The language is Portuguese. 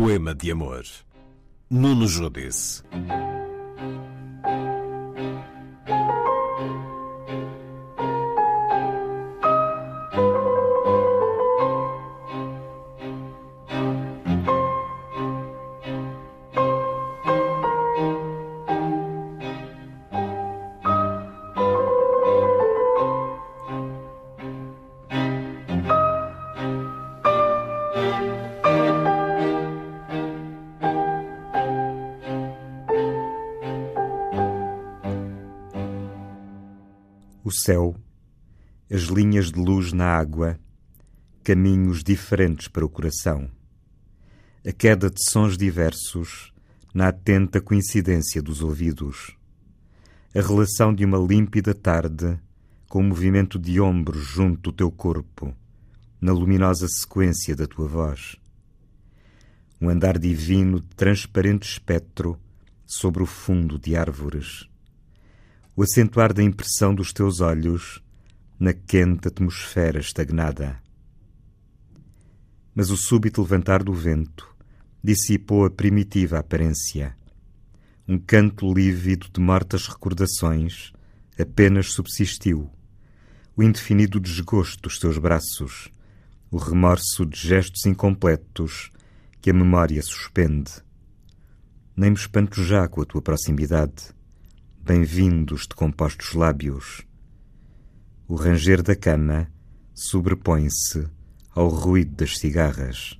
Poema de amor. Nuno Judice. O céu, as linhas de luz na água, caminhos diferentes para o coração. A queda de sons diversos na atenta coincidência dos ouvidos. A relação de uma límpida tarde com o movimento de ombros junto do teu corpo, na luminosa sequência da tua voz. Um andar divino de transparente espectro sobre o fundo de árvores o acentuar da impressão dos teus olhos na quente atmosfera estagnada. Mas o súbito levantar do vento dissipou a primitiva aparência. Um canto lívido de mortas recordações apenas subsistiu. O indefinido desgosto dos teus braços, o remorso de gestos incompletos que a memória suspende. Nem me espanto já com a tua proximidade bem-vindos de compostos lábios. O ranger da cama sobrepõe-se ao ruído das cigarras.